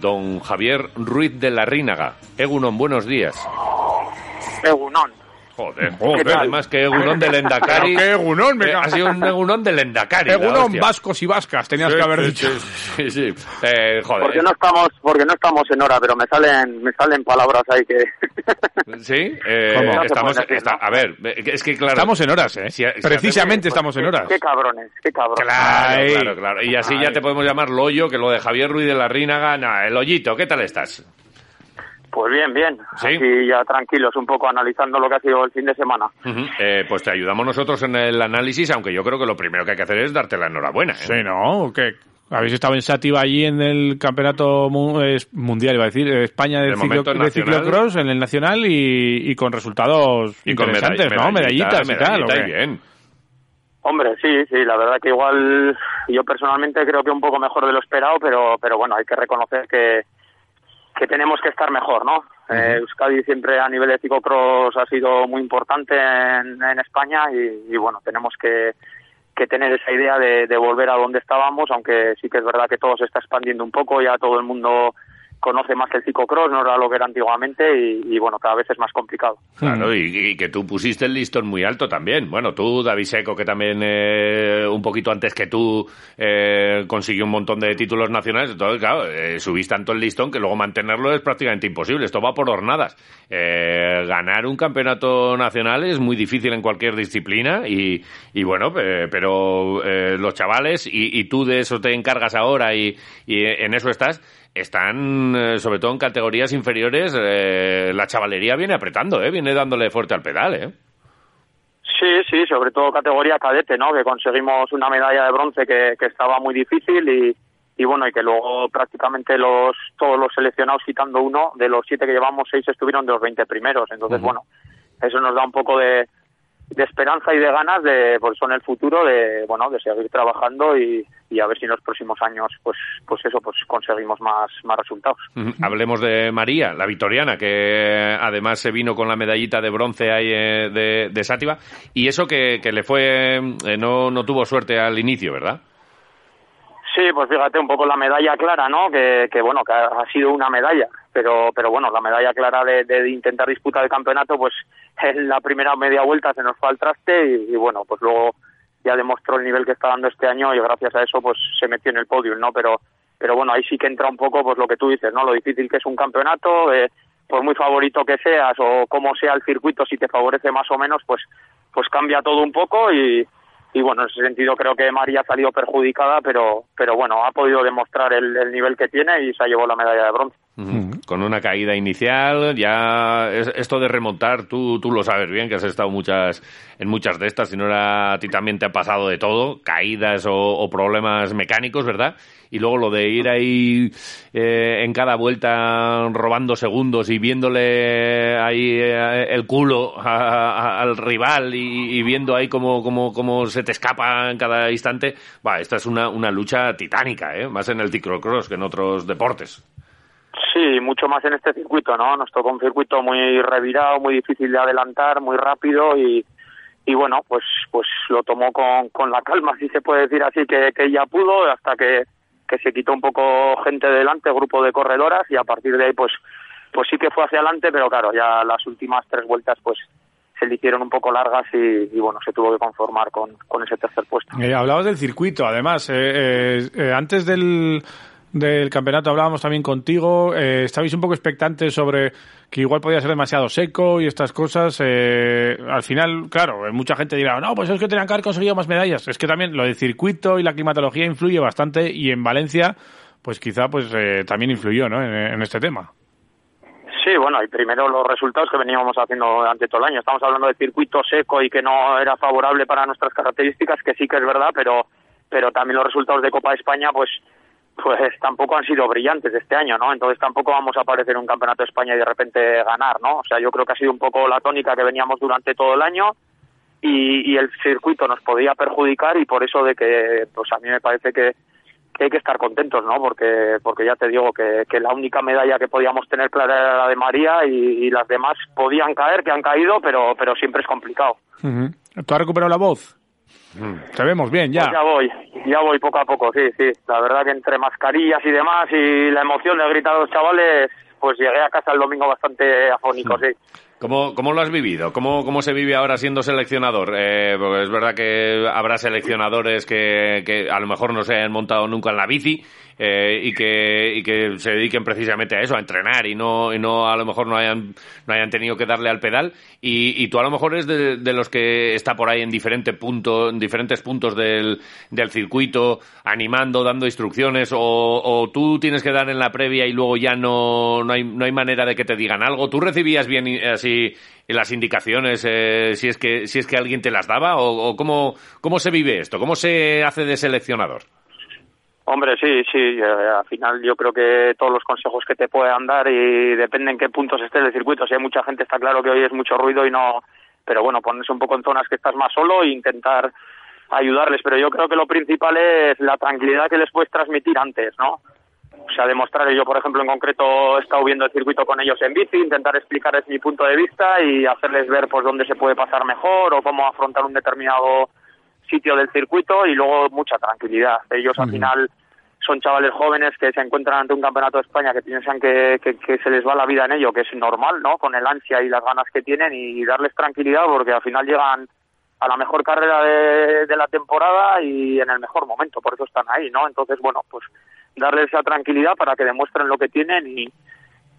don Javier Ruiz de la Rínaga. Egunon, buenos días. Egunon. Joder, joder, además que Egunon del Endacari. ¿Qué Egunon? Me Eh, ha sido un Egunon del Endacari. hostia. vascos y vascas, tenías Sí, que haber sí, dicho. Sí, sí. Eh, joder. Porque no estamos, porque no estamos en hora, pero me salen, me salen palabras ahí que. Sí, eh, ¿Cómo? Estamos. decir, está- ¿no? a ver, es que claro. Estamos en horas, ¿eh? Si- si Precisamente hacemos- estamos en horas. qué cabrones, qué cabrones. Claro, claro, claro. Y así ya Ay. te podemos llamar Loyo, que lo de Javier Ruiz de la Rínaga, nada, el hoyito, ¿qué tal estás? Pues bien, bien. Sí. Aquí ya tranquilos, un poco analizando lo que ha sido el fin de semana. Ujú. Eh, pues te ayudamos nosotros en el análisis, aunque yo creo que lo primero que hay que hacer es darte la enhorabuena. ¿eh? Sí, ¿no? ¿Qué? Habéis estado en Sativa allí en el campeonato mu- es- mundial, iba a decir, España de, De ciclo, ciclocross en el nacional y, y con resultados Y con interesantes, medall- ¿no? Medallitas y tal. ¿o medallita qué? y bien. Hombre, sí, sí, la verdad que igual yo personalmente creo que un poco mejor de lo esperado, pero, pero bueno, hay que reconocer que, que tenemos que estar mejor, ¿no? Eh, Euskadi siempre a nivel de ciclocross ha sido muy importante en, en España y, y bueno, tenemos que, que tener esa idea de, de volver a donde estábamos, aunque sí que es verdad que todo se está expandiendo un poco, ya todo el mundo conoce más el ciclocross, no era lo que era antiguamente y, bueno, cada vez es más complicado. Claro, y, que tú pusiste el listón muy alto también. Bueno, tú, David Seco, que también eh, un poquito antes que tú eh, consiguió un montón de títulos nacionales, entonces, claro, eh, subiste tanto el listón que luego mantenerlo es prácticamente imposible. Esto va por hornadas. Eh, ganar un campeonato nacional es muy difícil en cualquier disciplina y, y bueno, pero eh, los chavales, y, y tú de eso te encargas ahora y en eso estás, están, eh, sobre todo en categorías inferiores, eh, la chavalería viene apretando, ¿eh? viene dándole fuerte al pedal. ¿eh? Sí, sí, sobre todo categoría cadete, ¿no? Que conseguimos una medalla de bronce que, que estaba muy difícil y, y bueno, y que luego prácticamente los todos los seleccionados, quitando uno, de los siete que llevamos, seis estuvieron de los 20 primeros. Entonces, bueno, eso nos da un poco de, de esperanza y de ganas de, por eso en el futuro, de, bueno, de seguir trabajando y, y a ver si en los próximos años, pues, pues eso, pues conseguimos más, más resultados. Hablemos de María, la victoriana, que además se vino con la medallita de bronce ahí eh, de, de Sátiva, y eso que, que le fue, eh, no, no tuvo suerte al inicio, ¿verdad? Sí, pues fíjate un poco la medalla clara, ¿no? Que, que bueno, que ha sido una medalla, pero pero bueno, la medalla clara de, de intentar disputar el campeonato, pues en la primera media vuelta se nos fue al traste y, y bueno, pues luego ya demostró el nivel que está dando este año y gracias a eso pues se metió en el podio, ¿no? Pero pero bueno, ahí sí que entra un poco pues lo que tú dices, ¿no? Lo difícil que es un campeonato, eh, por muy favorito que seas o como sea el circuito, si te favorece más o menos, pues pues cambia todo un poco y y bueno, en ese sentido creo que María ha salido perjudicada, pero pero bueno, ha podido demostrar el, el nivel que tiene y se ha llevado la medalla de bronce. Ujú. Con una caída inicial, ya es- esto de remontar, tú, tú lo sabes bien, que has estado muchas en muchas de estas, si no era, a ti también te ha pasado de todo, caídas o, o problemas mecánicos, ¿verdad? Y luego lo de ir ahí eh, en cada vuelta robando segundos y viéndole ahí eh, el culo a- a- al rival y, y viendo ahí cómo, cómo, cómo se te escapa en cada instante, va, esta es una, una lucha titánica, ¿eh? más en el ciclocross que en otros deportes. Sí, mucho más en este circuito, ¿no? Nos tocó un circuito muy revirado, muy difícil de adelantar, muy rápido y, y bueno, pues pues lo tomó con, con la calma, si se puede decir así, que, que ella pudo, hasta que, que se quitó un poco gente delante, grupo de corredoras, y a partir de ahí, pues pues sí que fue hacia adelante, pero claro, ya las últimas tres vueltas, pues se le hicieron un poco largas y, y bueno, se tuvo que conformar con, con ese tercer puesto. Eh, hablabas del circuito, además. eh, eh, eh, antes del, del campeonato hablábamos también contigo. Eh, estabais un poco expectantes sobre que igual podía ser demasiado seco y estas cosas. eh, al final, claro, eh, mucha gente dirá, no, pues es que tenían que haber conseguido más medallas. Es que también lo del circuito y la climatología influye bastante y en Valencia, pues quizá pues eh, también influyó ¿no? en, este tema. Sí, bueno, y primero los resultados que veníamos haciendo durante todo el año. Estamos hablando de circuito seco y que no era favorable para nuestras características, que sí que es verdad, pero pero también los resultados de Copa de España, pues pues tampoco han sido brillantes este año, ¿no? Entonces tampoco vamos a aparecer en un campeonato de España y de repente ganar, ¿no? O sea, yo creo que ha sido un poco la tónica que veníamos durante todo el año y, y el circuito nos podía perjudicar y por eso de que, pues a mí me parece que, que hay que estar contentos, ¿no? Porque, porque ya te digo que, que la única medalla que podíamos tener clara era la de María y, y las demás podían caer, que han caído, pero, pero siempre es complicado. ¿Tú has recuperado la voz? Te vemos bien ya. Pues ya voy, Ya voy poco a poco, sí, sí. La verdad que entre mascarillas y demás y la emoción de gritar a los chavales, pues llegué a casa el domingo bastante afónico, sí. ¿Cómo, ¿Cómo, lo has vivido? ¿Cómo, ¿Cómo se vive ahora siendo seleccionador? Eh, porque es verdad que habrá seleccionadores que, que a lo mejor no se han montado nunca en la bici eh, y, que, y que se dediquen precisamente a eso, a entrenar y no, y no a lo mejor no hayan, no hayan tenido que darle al pedal. Y, y tú a lo mejor eres de, los que está por ahí en, diferente punto, en diferentes puntos del, del circuito, animando, dando instrucciones, o, o, tú tienes que dar en la previa y luego ya no, no, hay, no hay manera de que te digan algo. ¿Tú recibías bien así las indicaciones eh, si, es que, si es que alguien te las daba? ¿O, o cómo, cómo se vive esto? ¿Cómo se hace de seleccionador? Hombre, sí, sí. Eh, al final yo creo que todos los consejos que te puedan dar y depende en qué puntos estés del circuito. Si hay mucha gente, está claro que hoy es mucho ruido y no. Pero bueno, ponerse un poco en zonas que estás más solo e intentar ayudarles. Pero yo creo que lo principal es la tranquilidad que les puedes transmitir antes, ¿no? O sea, demostrar, yo por ejemplo en concreto he estado viendo el circuito con ellos en bici, intentar explicarles mi punto de vista y hacerles ver pues dónde se puede pasar mejor o cómo afrontar un determinado sitio del circuito y luego mucha tranquilidad. Ellos al final son chavales jóvenes que se encuentran ante un campeonato de España que piensan que, que, que, se les va la vida en ello, que es normal, ¿no? Con el ansia y las ganas que tienen y darles tranquilidad porque al final llegan a la mejor carrera de, de la temporada y en el mejor momento, por eso están ahí, ¿no? Entonces, bueno, pues darles esa tranquilidad para que demuestren lo que tienen y,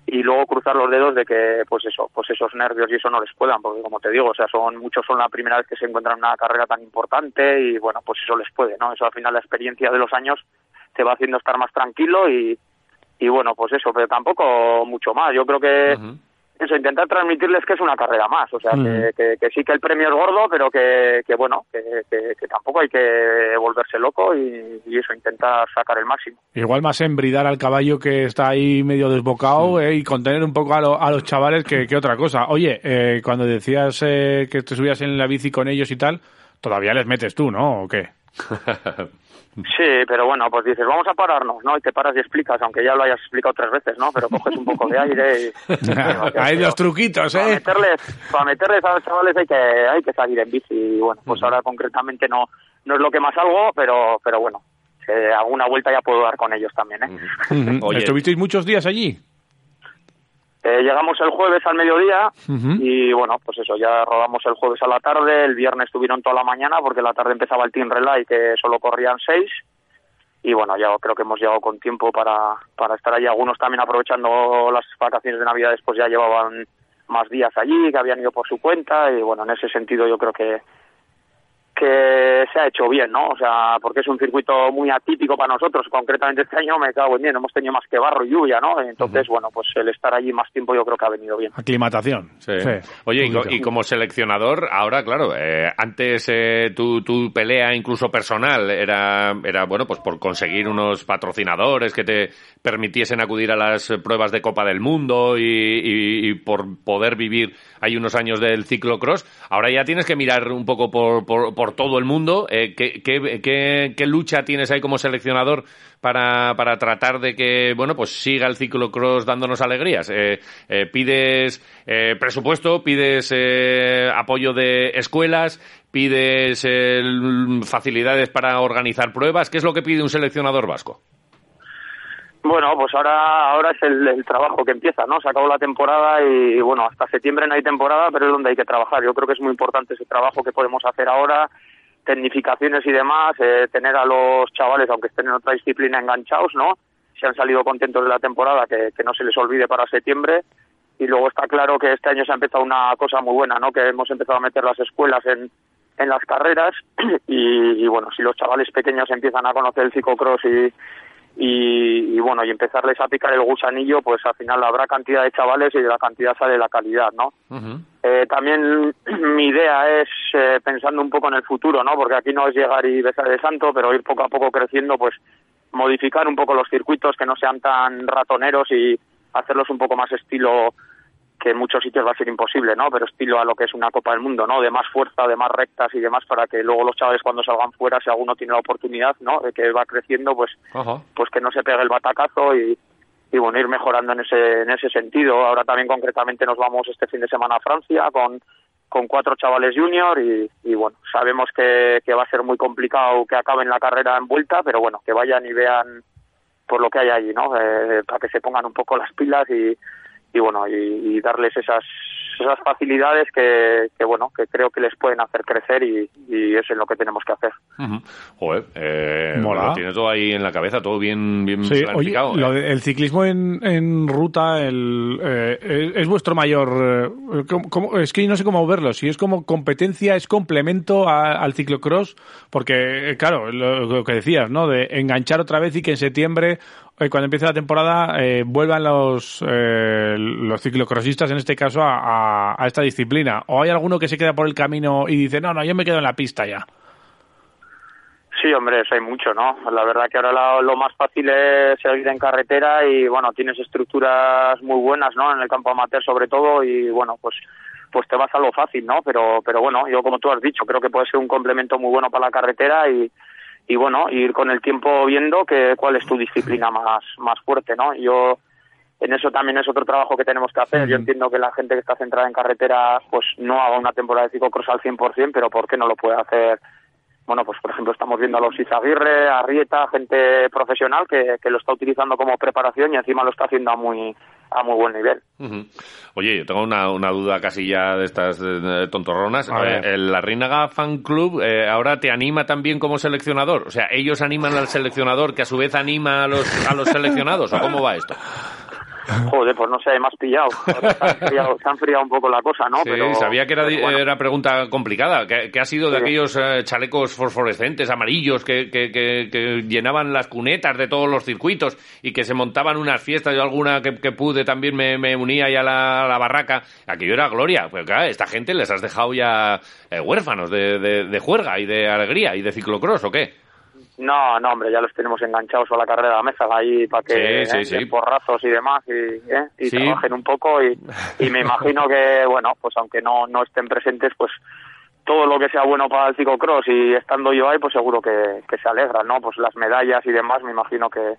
y luego cruzar los dedos de que pues eso pues esos nervios y eso no les puedan porque como te digo o sea son muchos son la primera vez que se encuentran en una carrera tan importante y bueno pues eso les puede no eso al final la experiencia de los años te va haciendo estar más tranquilo y y bueno pues eso pero tampoco mucho más. Yo creo que eso, intentar transmitirles que es una carrera más, o sea, mm. que, que, que, sí que el premio es gordo, pero que, que bueno, que, que, tampoco hay que volverse loco y, y, eso, intentar sacar el máximo. Igual más embridar al caballo que está ahí medio desbocado mm. eh, y contener un poco a, lo, a los chavales que, otra cosa. Oye, eh, cuando decías eh, que te subías en la bici con ellos y tal, todavía les metes tú, ¿no? ¿O qué? Sí, pero bueno, pues dices, vamos a pararnos, ¿no? Y te paras y explicas, aunque ya lo hayas explicado tres veces, ¿no? Pero coges un poco de aire y... hay los truquitos, ¿eh? Para meterles, para meterles a los chavales hay que, hay que salir en bici y bueno, pues ahora concretamente no, no es lo que más salgo, pero, pero bueno, eh, alguna vuelta ya puedo dar con ellos también, ¿eh? Oye. ¿Estuvisteis muchos días allí? Eh, llegamos el jueves al mediodía uh -huh. y bueno, pues eso, ya rodamos el jueves a la tarde, el viernes estuvieron toda la mañana porque la tarde empezaba el Team Relay que solo corrían seis y bueno, ya creo que hemos llegado con tiempo para, para estar allí. Algunos también aprovechando las vacaciones de Navidad después ya llevaban más días allí, que habían ido por su cuenta y bueno, en ese sentido yo creo que que se ha hecho bien, ¿no? O sea, porque es un circuito muy atípico para nosotros. Concretamente este año me cago en bien, hemos tenido más que barro y lluvia, ¿no? Entonces, uh -huh. bueno, pues el estar allí más tiempo yo creo que ha venido bien. Aclimatación. Sí. sí. Oye, y, y, como seleccionador, ahora, claro, eh, antes eh, tu, tu, pelea incluso personal era, era, bueno, pues por conseguir unos patrocinadores que te permitiesen acudir a las pruebas de Copa del Mundo y, y, y por poder vivir hay unos años del ciclocross. Ahora ya tienes que mirar un poco por, por, por todo el mundo. Eh, ¿qué, lucha tienes ahí como seleccionador para, para tratar de que, bueno, pues siga el ciclocross dándonos alegrías? Eh, eh, ¿Pides eh, presupuesto? ¿Pides eh, apoyo de escuelas? ¿Pides facilidades para organizar pruebas? ¿Qué es lo que pide un seleccionador vasco? Bueno, pues ahora ahora es el, el, trabajo que empieza, ¿no? Se acabó la temporada y, bueno, hasta septiembre no hay temporada, pero es donde hay que trabajar. Yo creo que es muy importante ese trabajo que podemos hacer ahora, tecnificaciones y demás, eh, tener a los chavales, aunque estén en otra disciplina, enganchados, ¿no? Si han salido contentos de la temporada, que, que no se les olvide para septiembre. Y luego está claro que este año se ha empezado una cosa muy buena, ¿no? Que hemos empezado a meter las escuelas en, en las carreras y, y bueno, si los chavales pequeños empiezan a conocer el ciclocross y y, y, bueno, y empezarles a picar el gusanillo, pues al final habrá cantidad de chavales y de la cantidad sale la calidad, ¿no? Uh -huh. eh, también mi idea es, eh, pensando un poco en el futuro, ¿no? Porque aquí no es llegar y besar de santo, pero ir poco a poco creciendo, pues modificar un poco los circuitos que no sean tan ratoneros y hacerlos un poco más estilo que en muchos sitios va a ser imposible, ¿no? Pero estilo a lo que es una Copa del Mundo, ¿no? De más fuerza, de más rectas y demás para que luego los chavales cuando salgan fuera, si alguno tiene la oportunidad, ¿no? De que va creciendo, pues, pues que no se pegue el batacazo y, y bueno, ir mejorando en ese, en ese sentido. Ahora también concretamente nos vamos este fin de semana a Francia con, con cuatro chavales junior y, y bueno, sabemos que, que va a ser muy complicado que acaben la carrera en vuelta, pero bueno, que vayan y vean por lo que hay allí, ¿no? Eh, para que se pongan un poco las pilas y, y bueno, y, y darles esas esas facilidades que, que, bueno que creo que les pueden hacer crecer y, y es en lo que tenemos que hacer. Joder, eh, Mola. lo tiene todo ahí en la cabeza, todo bien, bien Sí, oye, planificado, lo ¿eh? de- el ciclismo en, en ruta el, eh, es, es vuestro mayor... eh, ¿cómo- cómo- es que no sé cómo verlo, si es como competencia, es complemento a- al ciclocross, porque, claro, lo, lo que decías, ¿no? De enganchar otra vez y que en septiembre, cuando empiece la temporada, eh, vuelvan los, eh, los ciclocrossistas, en este caso, a, a- esta disciplina. ¿O hay alguno que se queda por el camino y dice, no, no, yo me quedo en la pista ya? Sí, hombre, hay mucho, ¿no? La verdad que ahora la- lo más fácil es seguir en carretera y, bueno, tienes estructuras muy buenas, ¿no? En el campo amateur sobre todo y, bueno, pues pues te vas a lo fácil, ¿no? Pero pero bueno, yo como tú has dicho, creo que puede ser un complemento muy bueno para la carretera y y bueno, ir con el tiempo viendo que cuál es tu disciplina más más fuerte, ¿no? Yo en eso también es otro trabajo que tenemos que hacer. Yo entiendo que la gente que está centrada en carretera pues no haga una temporada de ciclocross al 100%, pero ¿por qué no lo puede hacer bueno, pues por ejemplo estamos viendo a los Izaguirre, a Rieta, gente profesional que, que lo está utilizando como preparación y encima lo está haciendo a muy a muy buen nivel. Oye, yo tengo una, una duda casi ya de estas eh, tontorronas. Eh, ¿El La Reinaga Fan Club eh, ahora te anima también como seleccionador? O sea, ¿ellos animan al seleccionador que a su vez anima a los, a los seleccionados? ¿O cómo va esto? Joder, pues no sé, me has pillado. Se ha enfriado, un poco la cosa, ¿no? Sí, sabía que era, pero bueno. era pregunta complicada. ¿Qué, qué ha sido de Sí. aquellos eh, chalecos fosforescentes, amarillos, que, que, que- que llenaban las cunetas de todos los circuitos y que se montaban unas fiestas? Yo alguna que, pude también me, me unía ya a la, la barraca. Aquello era gloria. Pues claro, esta gente les has dejado ya eh, huérfanos de, de, de juerga y de alegría y de ciclocross, ¿o qué? No, no, hombre, ya los tenemos enganchados a la carrera de la mesa ahí para que Sí, sí, eh, porrazos y demás y, eh, y trabajen un poco y, y me imagino que, bueno, pues aunque no, no estén presentes, pues todo lo que sea bueno para el ciclocross y estando yo ahí, pues seguro que, que se alegran, ¿no? Pues las medallas y demás, me imagino que.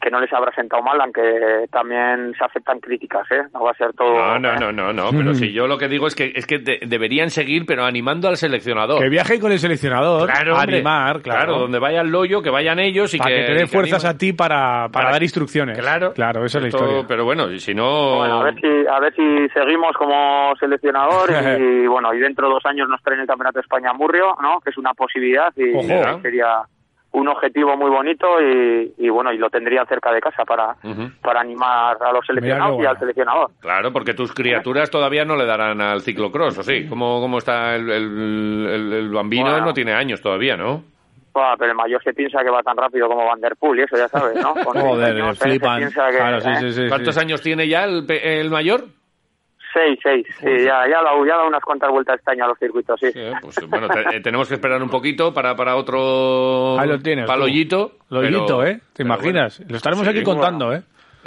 Que no les habrá sentado mal, aunque también se aceptan críticas, ¿eh? No va a ser todo... No, no, no, no, no, pero si yo lo que digo es que es que de- deberían seguir, pero animando al seleccionador. Que viaje con el seleccionador, Claro, a animar, claro. donde vaya el loyo, que vayan ellos y para que, te dé fuerzas a ti para, para, Para- dar instrucciones. Claro, Claro, esa es la historia. Pero bueno, y si no. Bueno, a ver si a ver si seguimos como seleccionador y bueno y dentro de dos años nos traen el campeonato de España a Murrio, ¿no? Que es una posibilidad y Ojo. sería un objetivo muy bonito y, y bueno y lo tendría cerca de casa para para animar a los seleccionados y al seleccionador. Claro, porque tus criaturas todavía no le darán al ciclocross, ¿o sí? ¿Cómo, cómo está el, el, el- el bambino? Bueno. no tiene años todavía, ¿no? Pero el mayor se piensa que va tan rápido como Van der Poel y eso ya sabes, ¿no? Con Joder, años, flipan. piensa que, Claro, sí, eh, sí, sí, ¿Cuántos sí. años tiene ya el, pe- el mayor? Seis, seis, sí, ya, ya, ha dado, ya dado unas cuantas vueltas este año a los circuitos, sí. Sí, pues bueno, te- eh, tenemos que esperar un poquito para, para otro Ahí lo tienes. tú. paloyito. Lollito, ¿eh? ¿Te imaginas? bueno. Lo estaremos Sí, aquí contando. Eh,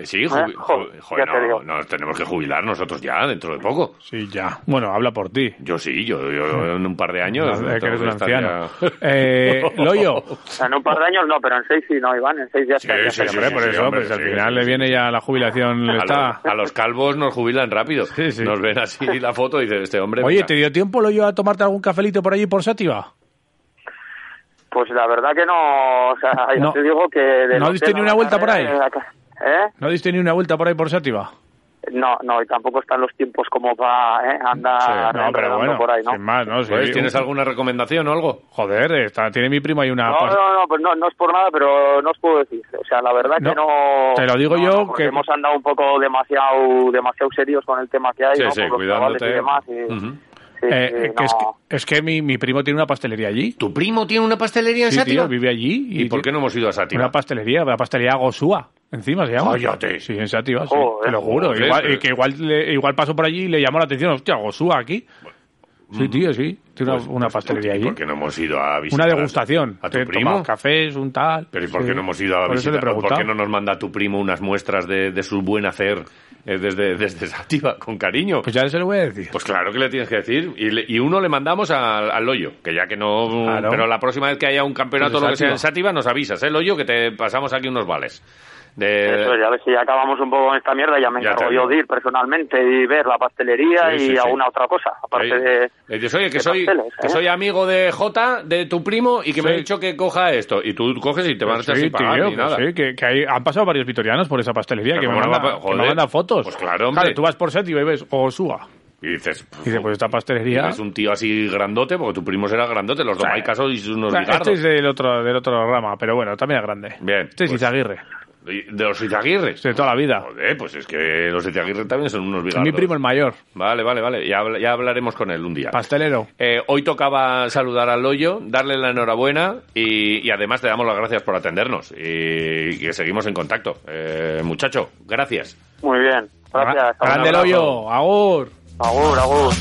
Sí, jubi- Eh, jo, ju- joder, no, nos tenemos que jubilar nosotros ya dentro de poco. Sí, ya. Bueno, habla por ti. Yo sí, yo, yo en un par de años. Eh, que eres un anciano. ya- Eh, Loyo. O sea, en un par de años no, pero en seis sí, no, Iván, en seis ya Sí, está. sí, sí, Hombre, por sí, eso, hombre, pues al sí, final sí, le sí. viene ya la jubilación. A, está... los, a los calvos nos jubilan rápido. Sí, sí. Nos ven así la foto y dicen, este hombre... Oye, mira, ¿te dio tiempo, Loyo, a tomarte algún cafelito por allí por Sátiva? Pues la verdad que no, o sea, ya No. te digo que... del ¿No diste ni una vuelta por ahí? ¿Eh? ¿No diste ni una vuelta por ahí por Sátiva? No, no, y tampoco están los tiempos como para ¿eh? andar no, pero enredando bueno, por ahí, ¿no? sin más, ¿no? Sí, pues, ¿Tienes un- alguna recomendación o algo? Joder, está, tiene mi primo ahí una... No, no, no, pues no, no es por nada, pero no os puedo decir. O sea, la verdad No, que no... te lo digo no, yo que- hemos andado un poco demasiado demasiado serios con el tema que hay, Sí, ¿no? sí, los cuidándote. y demás. y- sí, eh, que es, no. que, es que mi, mi primo tiene una pastelería allí. ¿Tu primo tiene una pastelería en Sí, Sátiva? tío, vive allí. ¿Y por qué no hemos ido a Sátiva? Una pastelería, la pastelería Gosúa. Encima se llama. Cállate. Sí, en Sátiva, sí. Te lo juro. Joder, igual, pero- y que igual, le- igual pasó por allí y le llamó la atención. Hostia, Gosúa aquí. Sí, tío, sí. Tiene Pues- una, pues, pastelería ¿y allí. ¿Por qué no hemos ido a visitar? Una degustación. ¿A tu Te primo? tomas cafés, un tal. Pero ¿y por Sí. qué no hemos ido a Por eso le he visitar? ¿Por preguntado. qué no nos manda tu primo unas muestras de, de su buen hacer eh, desde, desde Sátiva, con cariño? Pues ya se lo voy a decir. Pues claro que le tienes que decir. Y, le- y uno le mandamos al, al Loyo, que ya que no... Claro. Pero la próxima vez que haya un campeonato Pues lo que sea en. Sátiva, nos avisas, ¿eh, Loyo? Que te pasamos aquí unos vales. De... Eso es, a ver si acabamos un poco con esta mierda, ya me Ya encargo yo de ir personalmente y ver la pastelería Sí, sí, y sí. alguna otra cosa, aparte Ahí. de... Le dices, oye, que de soy, pasteles, que ¿eh? soy amigo de Jota, de tu primo, y que me ha dicho que coja esto. Y tú coges y te van a echar Sí, sin pagar tío, ni pues nada. sí, que, que hay- han pasado varios vitorianos por esa pastelería que me, ¿cómo no mandan, va a- que me joder. mandan fotos. Pues claro, hombre. tú vas por set y bebes Osuga. Y dices, Y dices, pues esta pastelería... es un tío así grandote, porque tu primo será grandote, los Domaicas sois unos O sea, este es del otro, del otro rama, pero bueno, también es grande. Bien, Este es pues- Izaguirre, De los Izaguirres. de toda la vida. Joder, pues es que los Izaguirre también son unos bigardos. Mi primo el mayor, Vale, vale, vale. Ya, ya hablaremos con él un día. pastelero. Eh, hoy tocaba saludar al Loyo, darle la enhorabuena y, y además te damos las gracias por atendernos y, que seguimos en contacto. Eh, muchacho, gracias. Muy bien, gracias. Grande hoyo, agur. Agur, agur.